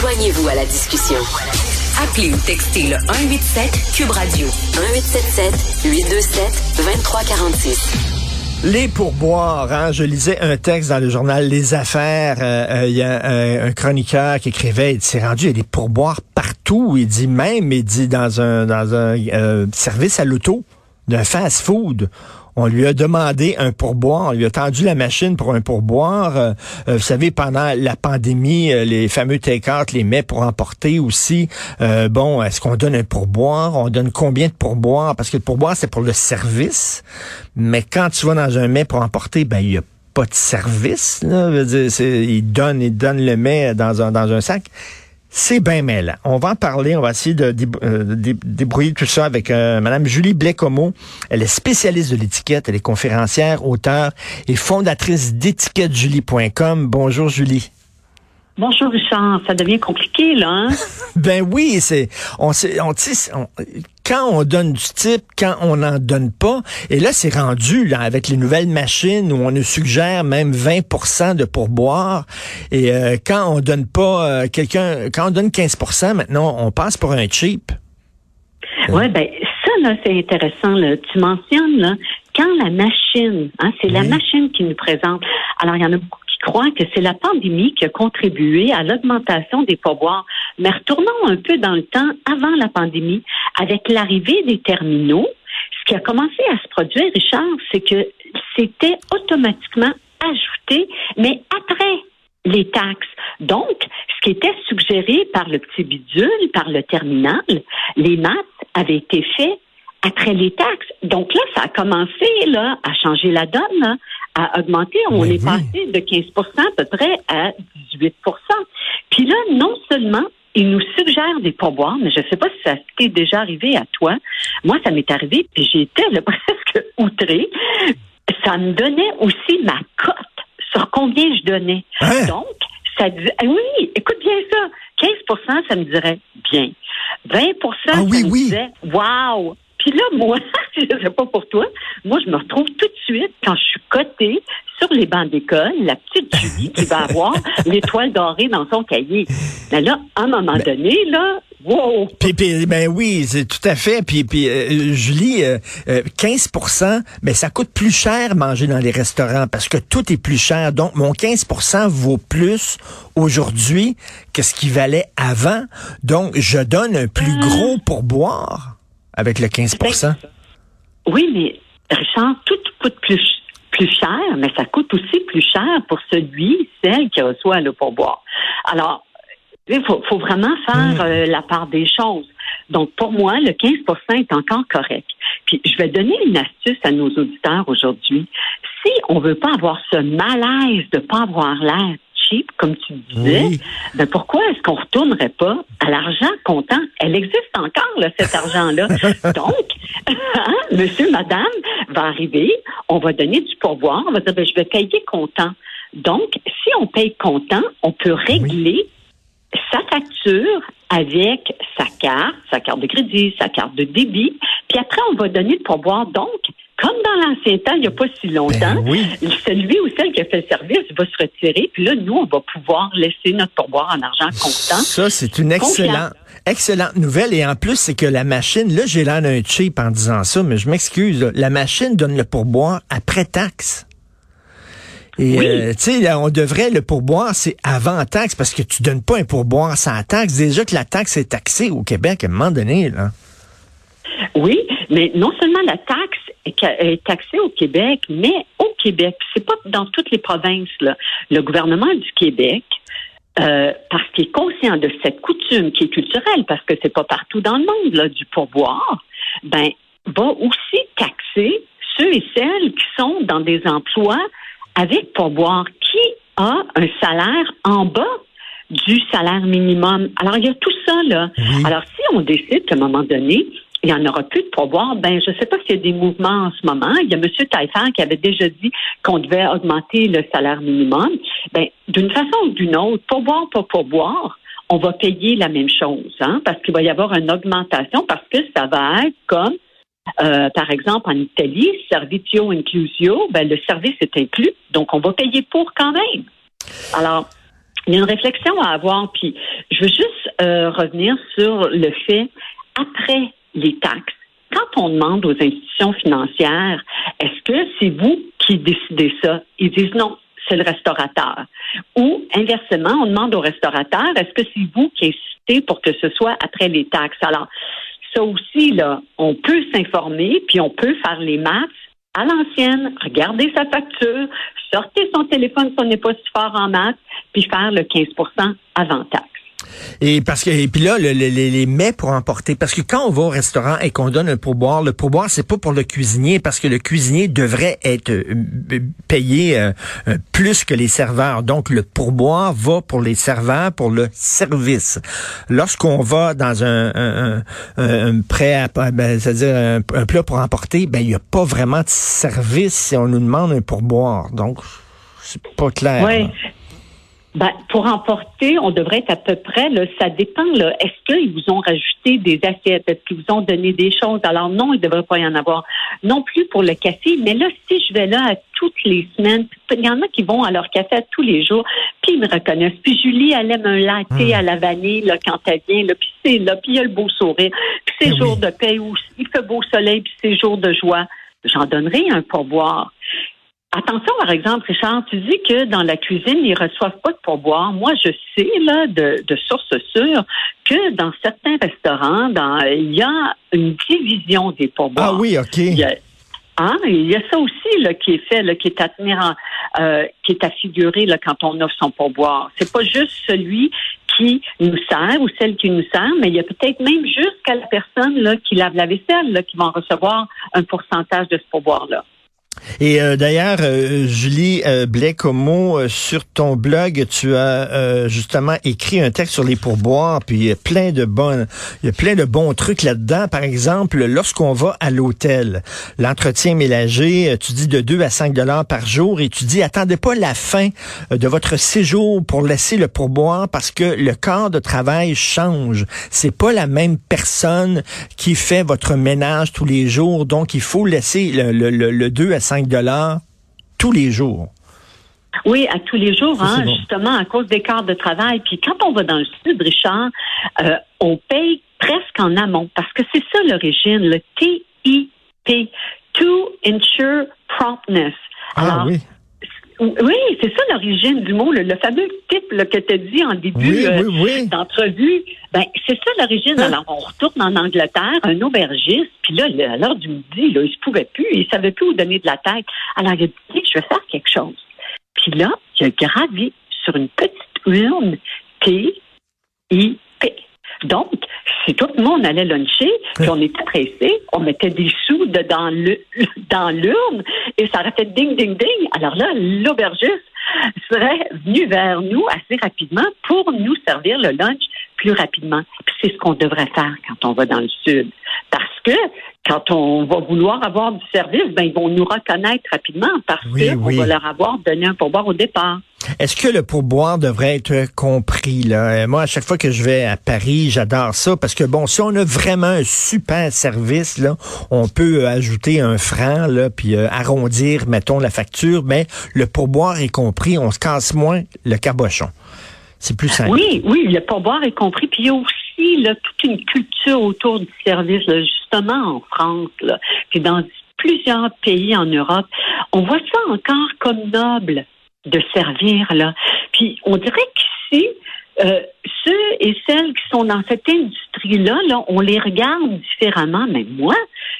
Joignez-vous à la discussion. Appelez ou textez le 187 Cube Radio. 1877 827 2346. Les pourboires, hein, je lisais un texte dans le journal Les Affaires, euh, euh, il y a un, chroniqueur qui écrivait, il s'est rendu, il y a des pourboires partout, il dit même, il dit dans un, dans un euh, service à l'auto, d'un fast-food, on lui a demandé un pourboire, on lui a tendu la machine pour un pourboire. Euh, euh, vous savez, pendant la pandémie, euh, les fameux take-out, les mets pour emporter aussi. bon, est-ce qu'on donne un pourboire? On donne combien de pourboires? Parce que le pourboire, c'est pour le service. Mais quand tu vas dans un mets pour emporter, ben, il y a pas de service. Là. il donne, il donne le mets dans un sac. C'est bien mêlant. On va en parler. On va essayer de euh, débrouiller tout ça avec euh, Madame Julie Blécomo. Elle est spécialiste de l'étiquette. Elle est conférencière, auteure et fondatrice d'étiquettejulie.com. Bonjour Julie. Bonjour Richard, ça devient compliqué là. Hein? ben oui, c'est on, on, on, quand on donne du type, quand on n'en donne pas. Et là, c'est rendu là avec les nouvelles machines où on nous suggère même 20% de pourboire. Et euh, quand on donne pas euh, quelqu'un, quand on donne 15% maintenant, on passe pour un cheap. Ouais, ben ça là, c'est intéressant. Là. Tu mentionnes là, quand la machine, hein, c'est la machine qui nous présente. Alors il y en a beaucoup crois que c'est la pandémie qui a contribué à l'augmentation des pourboires. Mais retournons un peu dans le temps avant la pandémie, avec l'arrivée des terminaux, ce qui a commencé à se produire, Richard, c'est que c'était automatiquement ajouté, mais après les taxes. Donc, ce qui était suggéré par le petit bidule, par le terminal, les maths avaient été faits après les taxes. Donc là, ça a commencé là, à changer la donne, à augmenter. On est passé de 15% à peu près à 18% Puis là, non seulement ils nous suggèrent des pourboires, mais je ne sais pas si ça t'est déjà arrivé à toi. Moi, ça m'est arrivé, puis j'étais presque outrée. Ça me donnait aussi ma cote sur combien je donnais. Hein? Donc, ça disait, ah oui, écoute bien ça, 15% ça me dirait bien. 20% ça me disait, wow, puis là, moi, je ne sais pas pour toi, moi, je me retrouve tout de suite quand je suis cotée sur les bancs d'école, la petite Julie qui va avoir l'étoile dorée dans son cahier. Mais là, à un moment donné, là, Wow. Puis, ben oui, c'est tout à fait. Puis, puis euh, Julie, 15% euh, mais euh, ça coûte plus cher manger dans les restaurants parce que tout est plus cher. Donc, mon 15% vaut plus aujourd'hui que ce qui valait avant. Donc, je donne un plus ah. gros pourboire avec le 15 ben, Oui, mais Richard, tout coûte plus, plus cher, mais ça coûte aussi plus cher pour celui, celle qui reçoit le pourboire. Alors, il faut, vraiment faire hmm. euh, la part des choses. Donc, pour moi, le 15% est encore correct. Puis, je vais donner une astuce à nos auditeurs aujourd'hui. Si on veut pas avoir ce malaise de pas avoir l'air cheap, comme tu disais, ben pourquoi est-ce qu'on retournerait pas à l'argent comptant? Elle existe encore, là, cet argent-là. Donc, hein, monsieur, madame va arriver, on va donner du pourboire, on va dire, ben, je vais payer comptant. Donc, si on paye comptant, on peut régler sa facture avec sa carte, sa carte de crédit, sa carte de débit, puis après, on va donner le pourboire. Donc, comme dans l'ancien temps, il n'y a pas si longtemps, ben celui ou celle qui a fait le service va se retirer, puis là, nous, on va pouvoir laisser notre pourboire en argent comptant. Ça, c'est une excellente, excellente nouvelle. Et en plus, c'est que la machine, là, j'ai l'air d'un cheap en disant ça, mais je m'excuse, la machine donne le pourboire après taxe. Et euh, tu sais, on devrait le pourboire, c'est avant taxe, parce que tu donnes pas un pourboire sans taxe. Déjà que la taxe est taxée au Québec à un moment donné, là. Oui, mais non seulement la taxe est taxée au Québec, mais au Québec, c'est pas dans toutes les provinces. Là. Le gouvernement du Québec, euh, parce qu'il est conscient de cette coutume qui est culturelle, parce que c'est pas partout dans le monde là, du pourboire, ben va aussi taxer ceux et celles qui sont dans des emplois avec pourboire. Qui a un salaire en bas du salaire minimum? Alors, il y a tout ça, là. Alors, si on décide qu'à un moment donné, il n'y en aura plus de pourboire. Ben, je ne sais pas s'il y a des mouvements en ce moment. Il y a M. Taillefer qui avait déjà dit qu'on devait augmenter le salaire minimum. Ben, d'une façon ou d'une autre, pourboire, pas pourboire, on va payer la même chose, hein, parce qu'il va y avoir une augmentation, parce que ça va être comme, euh, par exemple, en Italie, servitio inclusio, ben, le service est inclus, donc on va payer pour quand même. Alors, il y a une réflexion à avoir. Puis je veux juste euh, revenir sur le fait après les taxes. Quand on demande aux institutions financières, est-ce que c'est vous qui décidez ça? Ils disent non, c'est le restaurateur. Ou inversement, on demande au restaurateur, est-ce que c'est vous qui insistez pour que ce soit après les taxes? Alors ça aussi là, on peut s'informer puis on peut faire les maths à l'ancienne, regarder sa facture, sortir son téléphone si on n'est pas si fort en maths, puis faire le 15 avant taxe. Et parce que et puis là le, les mets pour emporter parce que quand on va au restaurant et qu'on donne un pourboire, le pourboire c'est pas pour le cuisinier parce que le cuisinier devrait être euh, payé euh, euh, plus que les serveurs. Donc le pourboire va pour les serveurs pour le service. Lorsqu'on va dans un, un, un, prêt à ben, c'est-à-dire un, plat pour emporter, ben il y a pas vraiment de service si on nous demande un pourboire. Donc c'est pas clair. Oui. Ben, pour emporter, on devrait être à peu près, là, ça dépend. Là, est-ce qu'ils vous ont rajouté des assiettes? Est-ce qu'ils vous ont donné des choses? Alors non, il ne devrait pas y en avoir. Non plus pour le café, mais là, si je vais là à toutes les semaines, il y en a qui vont à leur café tous les jours, puis ils me reconnaissent. Puis Julie, elle aime un latte hmm. à la vanille là, quand elle vient, là, puis c'est là, puis il y a le beau sourire. Puis c'est jour de paix où il fait beau soleil, puis c'est jour de joie. J'en donnerai un pourboire. Attention, par exemple, Richard, tu dis que dans la cuisine, ils reçoivent pas de pourboire. Moi, je sais, là, de, de sources sûres, que dans certains restaurants, dans, il y a une division des pourboires. Ah oui, OK. Il y a, hein, il y a ça aussi là, qui est fait, là, qui est à tenir en, euh, qui est à figurer là, quand on offre son pourboire. C'est pas juste celui qui nous sert ou celle qui nous sert, mais il y a peut-être même jusqu'à la personne là, qui lave la vaisselle là, qui va en recevoir un pourcentage de ce pourboire-là. Et euh, d'ailleurs, euh, Julie euh, euh, sur ton blog, tu as justement écrit un texte sur les pourboires, puis il y a plein de bonnes, il y a plein de bons trucs là-dedans. Par exemple, lorsqu'on va à l'hôtel, l'entretien ménager, tu dis de 2 à 5 dollars par jour, et tu dis attendez pas la fin de votre séjour pour laisser le pourboire parce que le corps de travail change. C'est pas la même personne qui fait votre ménage tous les jours, donc il faut laisser le, le, le 2 à 5 dollars tous les jours. Oui, à tous les jours, hein, justement, à cause des quarts de travail. Puis quand on va dans le sud, Richard, euh, on paye presque en amont parce que c'est ça l'origine, le TIP, To Insure Promptness. Ah oui. Oui, c'est ça l'origine du mot, le, fameux type que tu as dit en début euh, d'entrevue. Ben, c'est ça l'origine. Hein? Alors, on retourne en Angleterre, un aubergiste, puis là, à l'heure du midi, là, il se pouvait plus, il savait plus où donner de la tête. Alors, il a dit, je vais faire quelque chose. Puis là, il a gravé sur une petite urne T-I-P. Donc, si tout le monde allait luncher, puis on était pressé, on mettait des sous dans l'urne et ça aurait fait ding, ding, ding. Alors là, l'aubergiste serait venu vers nous assez rapidement pour nous servir le lunch plus rapidement. c'est ce qu'on devrait faire quand on va dans le sud. Parce que quand on va vouloir avoir du service, ben, ils vont nous reconnaître rapidement parce qu'on va leur avoir donné un pourboire au départ. Est-ce que le pourboire devrait être compris là? Euh, Moi, à chaque fois que je vais à Paris, j'adore ça parce que bon, si on a vraiment un super service là, on peut euh, ajouter un franc là, puis euh, arrondir, mettons la facture, mais le pourboire est compris, on se casse moins le cabochon. C'est plus simple. Oui, oui, le pourboire est compris, puis il y a aussi là, toute une culture autour du service, justement en France, là, puis dans plusieurs pays en Europe, on voit ça encore comme noble de servir là. Puis on dirait qu'ici, euh, ceux et celles qui sont dans cette industrie-là, là, on les regarde différemment. Mais moi,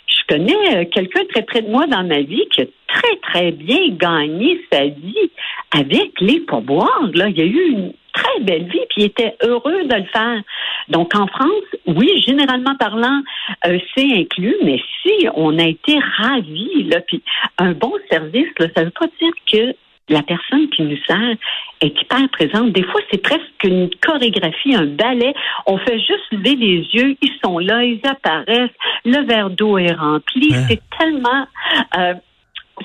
je connais euh, quelqu'un très près de moi dans ma vie qui a très, très bien gagné sa vie avec les pourboires. Là. Il a eu une très belle vie, puis il était heureux de le faire. Donc en France, oui, généralement parlant, euh, c'est inclus, mais si on a été ravis, là, puis un bon service, là, ça ne veut pas dire que la personne qui nous sert est hyper présente. Des fois, c'est presque une chorégraphie, un ballet. On fait juste lever les yeux, ils sont là, ils apparaissent, le verre d'eau est rempli. C'est tellement... Euh,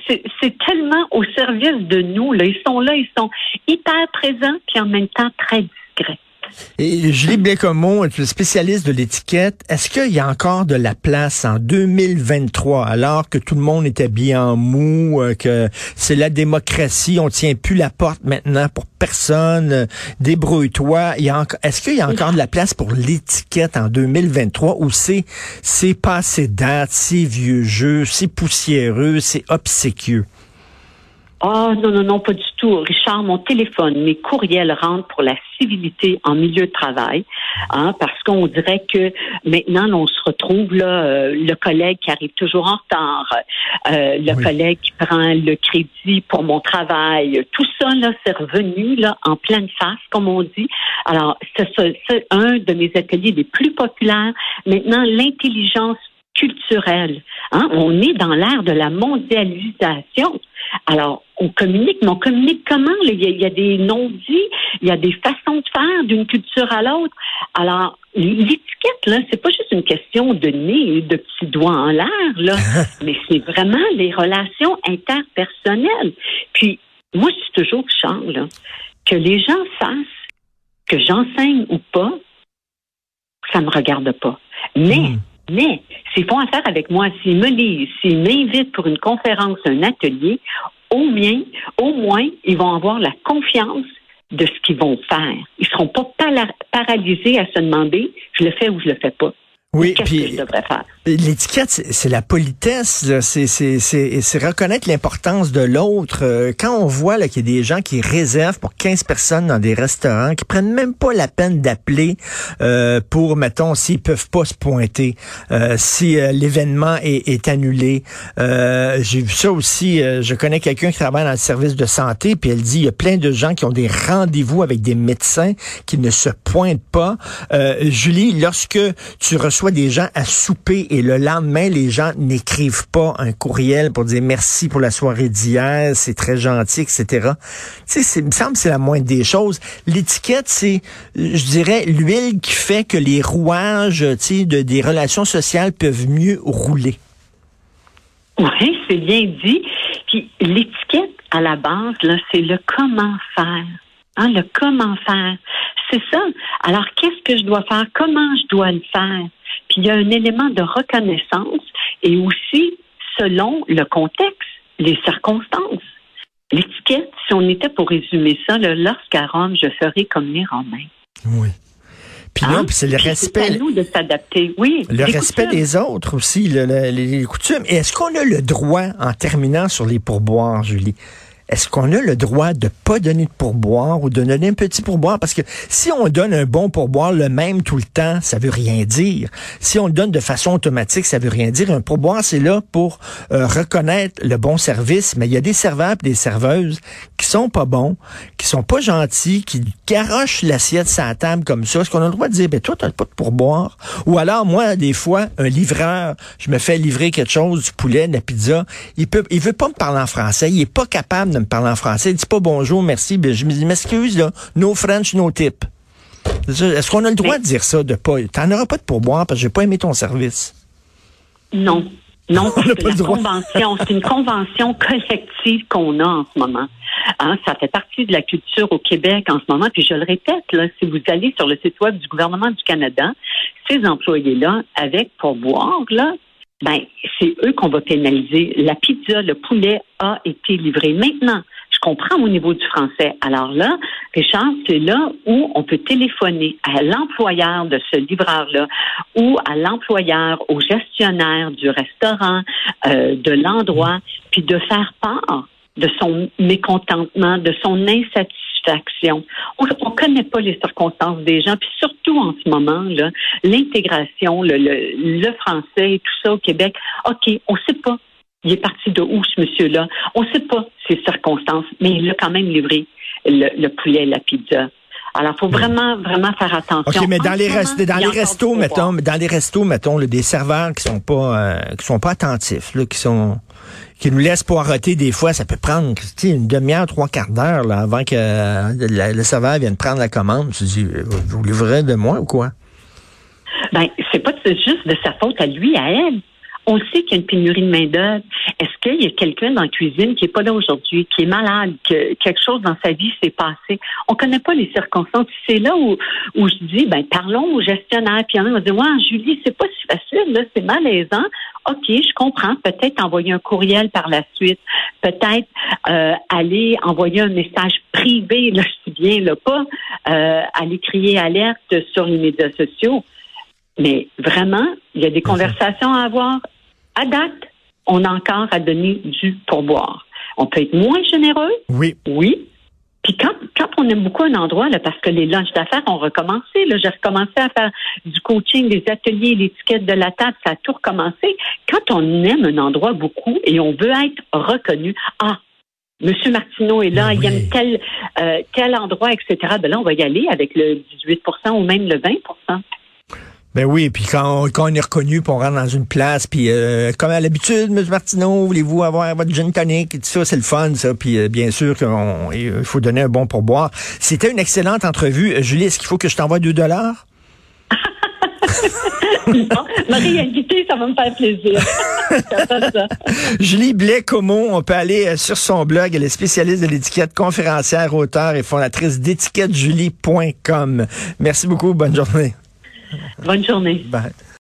c'est tellement au service de nous. Là. Ils sont là, ils sont hyper présents, puis en même temps très discrets. Et Julie Blécomo, spécialiste de l'étiquette. Est-ce qu'il y a encore de la place en 2023, alors que tout le monde est habillé en mou, euh, que c'est la démocratie, on tient plus la porte maintenant pour personne, euh, débrouille-toi. Est-ce qu'il y a encore de la place pour l'étiquette en 2023 ou c'est c'est passé date, c'est vieux jeu, c'est poussiéreux, c'est obséquieux? Ah, non, non, non, pas du tout. Richard, mon téléphone, mes courriels rentrent pour la civilité en milieu de travail, hein, parce qu'on dirait que maintenant, on se retrouve là, euh, le collègue qui arrive toujours en retard, euh, le collègue qui prend le crédit pour mon travail, tout ça, là, c'est revenu là, en pleine face, comme on dit. Alors, c'est un de mes ateliers les plus populaires. Maintenant, l'intelligence culturelle. Hein? On est dans l'ère de la mondialisation. Alors, on communique, mais on communique comment? Il y, a, des non-dits, il y a des façons de faire d'une culture à l'autre. Alors, l'étiquette, là, c'est pas juste une question de nez et de petits doigts en l'air, là, mais c'est vraiment les relations interpersonnelles. Puis, moi, je suis toujours Charles, que les gens fassent que j'enseigne ou pas, ça me regarde pas. Mais, hmm. Mais, s'ils font affaire avec moi, s'ils me lisent, s'ils m'invitent pour une conférence, un atelier, au moins, au moins, ils vont avoir la confiance de ce qu'ils vont faire. Ils seront pas paralysés à se demander, je le fais ou je le fais pas. Oui, puis l'étiquette, c'est la politesse, c'est reconnaître l'importance de l'autre. Euh, quand on voit qu'il y a des gens qui réservent pour 15 personnes dans des restaurants, qui prennent même pas la peine d'appeler euh, pour, mettons, s'ils peuvent pas se pointer, euh, si l'événement est, est, annulé. J'ai vu ça aussi, je connais quelqu'un qui travaille dans le service de santé, puis elle dit, il y a plein de gens qui ont des rendez-vous avec des médecins qui ne se pointent pas. Julie, lorsque tu reçois des gens à souper et le lendemain, les gens n'écrivent pas un courriel pour dire merci pour la soirée d'hier, c'est très gentil, etc. Tu sais, il me semble c'est la moindre des choses. L'étiquette, c'est, je dirais, l'huile qui fait que les rouages, tu sais, de, des relations sociales peuvent mieux rouler. Oui, c'est bien dit. Puis l'étiquette, à la base, là, c'est le comment faire. Hein, le comment faire. C'est ça. Alors, qu'est-ce que je dois faire? Comment je dois le faire? Puis il y a un élément de reconnaissance et aussi selon le contexte, les circonstances. L'étiquette, si on était pour résumer ça, lorsqu'à Rome, je ferai comme les Romains. Oui. Puis non, hein? c'est le respect. C'est à nous de s'adapter, oui. Le respect des autres aussi, les coutumes. Et est-ce qu'on a le droit, en terminant sur les pourboires, Julie, est-ce qu'on a le droit de pas donner de pourboire ou de donner un petit pourboire? Parce que si on donne un bon pourboire le même tout le temps, ça veut rien dire. Si on le donne de façon automatique, ça veut rien dire. Un pourboire, c'est là pour euh, reconnaître le bon service, mais il y a des serveurs et des serveuses qui sont pas bons, qui sont pas gentils, qui garochent l'assiette sur la table comme ça. Est-ce qu'on a le droit de dire, ben toi, t'as pas de pourboire? Ou alors, moi, des fois, un livreur, je me fais livrer quelque chose, du poulet, de la pizza, il peut, il veut pas me parler en français, il est pas capable de me parler en français. Il dit pas bonjour, merci. Ben, je me dis, m'excuse, là. No French, no tip. Est-ce qu'on a le droit de dire ça, de pas? T'en auras pas de pourboire parce que j'ai pas aimé ton service? Non. Non, c'est une convention. C'est une convention collective qu'on a en ce moment. Hein, ça fait partie de la culture au Québec en ce moment. Puis je le répète, là, si vous allez sur le site web du gouvernement du Canada, ces employés-là, avec pourboire, là, ben, c'est eux qu'on va pénaliser. La pizza, le poulet a été livré. Maintenant, je comprends au niveau du français. Alors là, Richard, c'est là où on peut téléphoner à l'employeur de ce livreur-là ou à l'employeur, au gestionnaire du restaurant, euh, de l'endroit, puis de faire part de son mécontentement, de son insatisfaction on ne connaît pas les circonstances des gens, puis surtout en ce moment, l'intégration, le, le, français et tout ça au Québec, OK, on ne sait pas. Il est parti de où, ce monsieur-là? On ne sait pas ses circonstances, mais il a quand même livré le, poulet et la pizza. Alors, il faut vraiment, vraiment faire attention. OK, mais dans les, dans les restos, mettons, dans les restos, mettons, des serveurs qui sont pas, euh, qui sont pas attentifs, là, qui sont, qui nous laisse poireauter des fois. Ça peut prendre une demi-heure, trois quarts d'heure là, avant que euh, le, serveur vienne prendre la commande. Tu dis, vous, vous livrez de moi ou quoi? Ben, c'est pas juste de sa faute à lui, à elle. On sait qu'il y a une pénurie de main-d'œuvre. Est-ce qu'il y a quelqu'un dans la cuisine qui est pas là aujourd'hui, qui est malade, que quelque chose dans sa vie s'est passé? On connaît pas les circonstances. C'est là où, où je dis, ben, parlons au gestionnaire. Puis il y en a Julie, c'est pas si facile, là, c'est malaisant. OK, je comprends. Peut-être envoyer un courriel par la suite. Peut-être euh, aller envoyer un message privé, là, je dis bien, là, pas euh, aller crier alerte sur les médias sociaux. Mais vraiment, il y a des conversations à avoir. À date, on a encore à donner du pourboire. On peut être moins généreux. Oui. Oui. Puis quand, quand on aime beaucoup un endroit, là, parce que les lunchs d'affaires ont recommencé, là, j'ai recommencé à faire du coaching, des ateliers, l'étiquette de la table, ça a tout recommencé. Quand on aime un endroit beaucoup et on veut être reconnu, ah, Monsieur Martineau est là, Ben il aime tel, euh, tel endroit, etc. Ben là, on va y aller avec le 18% ou même le 20 Ben oui, puis quand quand on est reconnu, puis on rentre dans une place, puis euh, comme à l'habitude, M. Martineau, voulez-vous avoir votre gin tonic? Et tout ça, c'est le fun, ça. Puis euh, bien sûr qu'il faut donner un bon pourboire. C'était une excellente entrevue. Euh, Julie, est-ce qu'il faut que je t'envoie 2 dollars? Bon, ma réalité, ça va me faire plaisir. Ça. Julie Blais-Comeau, on peut aller euh, sur son blog. Elle est spécialiste de l'étiquette, conférencière, auteur et fondatrice d'étiquettejulie.com. Merci beaucoup. Bonne journée. Bonne journée. Bye.